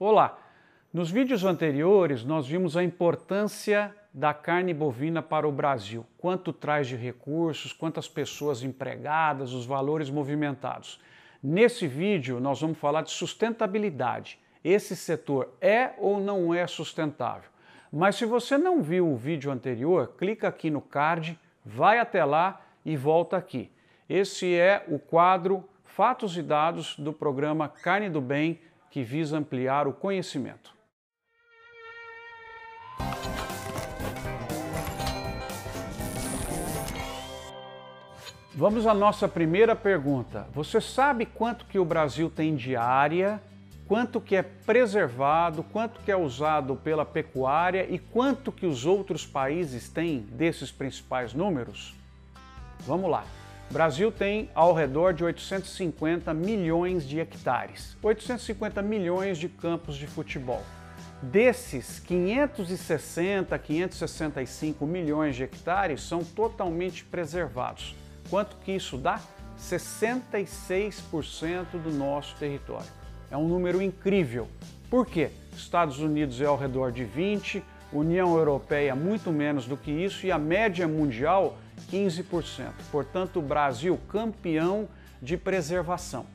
Olá! Nos vídeos anteriores nós vimos a importância da carne bovina para o Brasil, quanto traz de recursos, quantas pessoas empregadas, os valores movimentados. Nesse vídeo nós vamos falar de sustentabilidade. Esse setor é ou não é sustentável? Mas se você não viu o vídeo anterior, clica aqui no card, vai até lá e volta aqui. Esse é o quadro Fatos e Dados do programa Carne do Bem, que visa ampliar o conhecimento. Vamos à nossa primeira pergunta. Você sabe quanto que o Brasil tem de área, quanto que é preservado, quanto que é usado pela pecuária e quanto que os outros países têm desses principais números? Vamos lá. O Brasil tem ao redor de 850 milhões de hectares, 850 milhões de campos de futebol. Desses, 560, 565 milhões de hectares são totalmente preservados. Quanto que isso dá? 66% do nosso território. É um número incrível. Por quê? Estados Unidos é ao redor de 20, União Europeia muito menos do que isso e a média mundial 15%. Portanto, o Brasil campeão de preservação.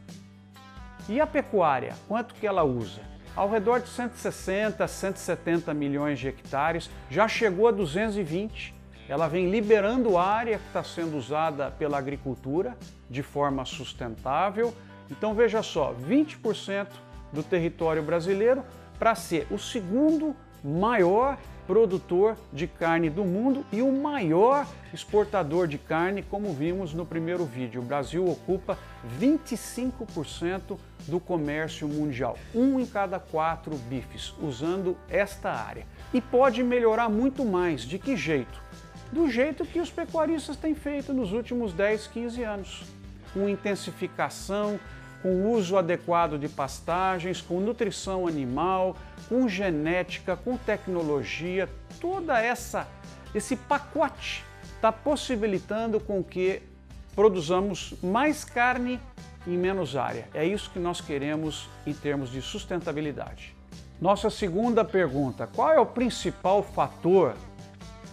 E a pecuária, quanto que ela usa? Ao redor de 160, 170 milhões de hectares, já chegou a 220 ela vem liberando área que está sendo usada pela agricultura de forma sustentável. Então veja só, 20% do território brasileiro para ser o segundo maior produtor de carne do mundo e o maior exportador de carne, como vimos no primeiro vídeo. O Brasil ocupa 25% do comércio mundial, um em cada quatro bifes, usando esta área. E pode melhorar muito mais. De que jeito? do jeito que os pecuaristas têm feito nos últimos 10, 15 anos, com intensificação, com uso adequado de pastagens, com nutrição animal, com genética, com tecnologia, toda essa esse pacote está possibilitando com que produzamos mais carne em menos área. É isso que nós queremos em termos de sustentabilidade. Nossa segunda pergunta: qual é o principal fator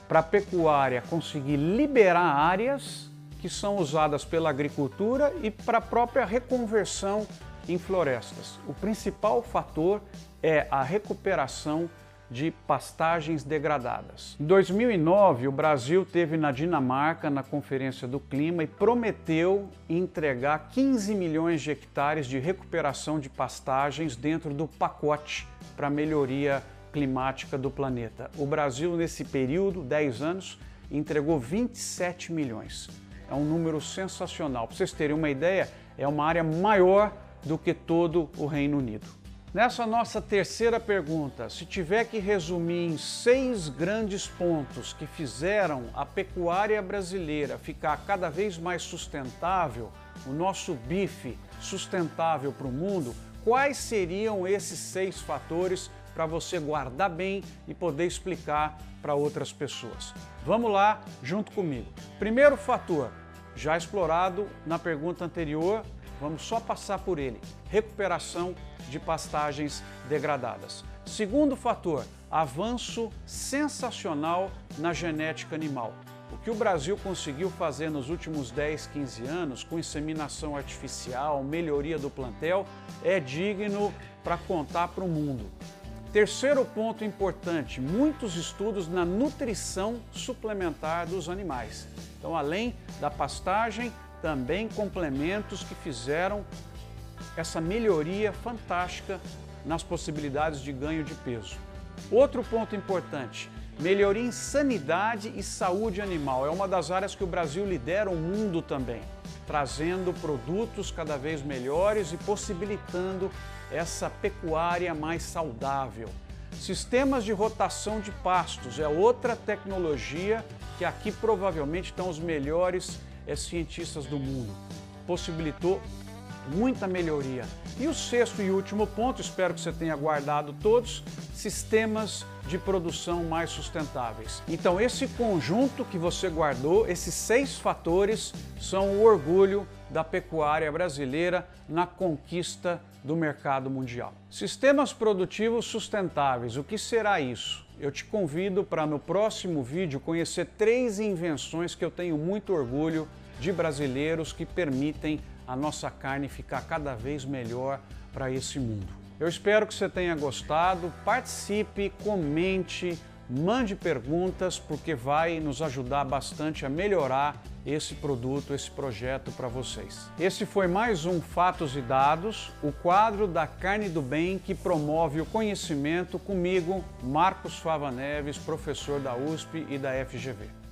para a pecuária conseguir liberar áreas que são usadas pela agricultura e para a própria reconversão em florestas. O principal fator é a recuperação de pastagens degradadas. Em 2009, o Brasil teve na Dinamarca na Conferência do Clima e prometeu entregar 15 milhões de hectares de recuperação de pastagens dentro do pacote para melhoria climática do planeta. O Brasil, nesse período, 10 anos, entregou 27 milhões. É um número sensacional. Para vocês terem uma ideia, é uma área maior do que todo o Reino Unido. Nessa nossa terceira pergunta, se tiver que resumir em seis grandes pontos que fizeram a pecuária brasileira ficar cada vez mais sustentável, o nosso bife sustentável para o mundo, quais seriam esses seis fatores para você guardar bem e poder explicar para outras pessoas. Vamos lá, junto comigo. Primeiro fator, já explorado na pergunta anterior, vamos só passar por ele: recuperação de pastagens degradadas. Segundo fator, avanço sensacional na genética animal. O que o Brasil conseguiu fazer nos últimos 10, 15 anos com inseminação artificial, melhoria do plantel, é digno para contar para o mundo. Terceiro ponto importante, muitos estudos na nutrição suplementar dos animais. Então, além da pastagem, também complementos que fizeram essa melhoria fantástica nas possibilidades de ganho de peso. Outro ponto importante, melhoria em sanidade e saúde animal. É uma das áreas que o Brasil lidera o mundo também, trazendo produtos cada vez melhores e possibilitando essa pecuária mais saudável. Sistemas de rotação de pastos é outra tecnologia que aqui provavelmente estão os melhores é, cientistas do mundo. Possibilitou muita melhoria. E o sexto e último ponto, espero que você tenha guardado todos, sistemas de produção mais sustentáveis. Então, esse conjunto que você guardou, esses seis fatores, são o orgulho da pecuária brasileira na conquista do mercado mundial. Sistemas produtivos sustentáveis, o que será isso? Eu te convido para no próximo vídeo conhecer três invenções que eu tenho muito orgulho de brasileiros que permitem a nossa carne ficar cada vez melhor para esse mundo. Eu espero que você tenha gostado, participe, comente, mande perguntas, porque vai nos ajudar bastante a melhorar esse produto, esse projeto para vocês. Esse foi mais um Fatos e Dados, o quadro da Carne do Bem que promove o conhecimento comigo, Marcos Fava Neves, professor da USP e da FGV.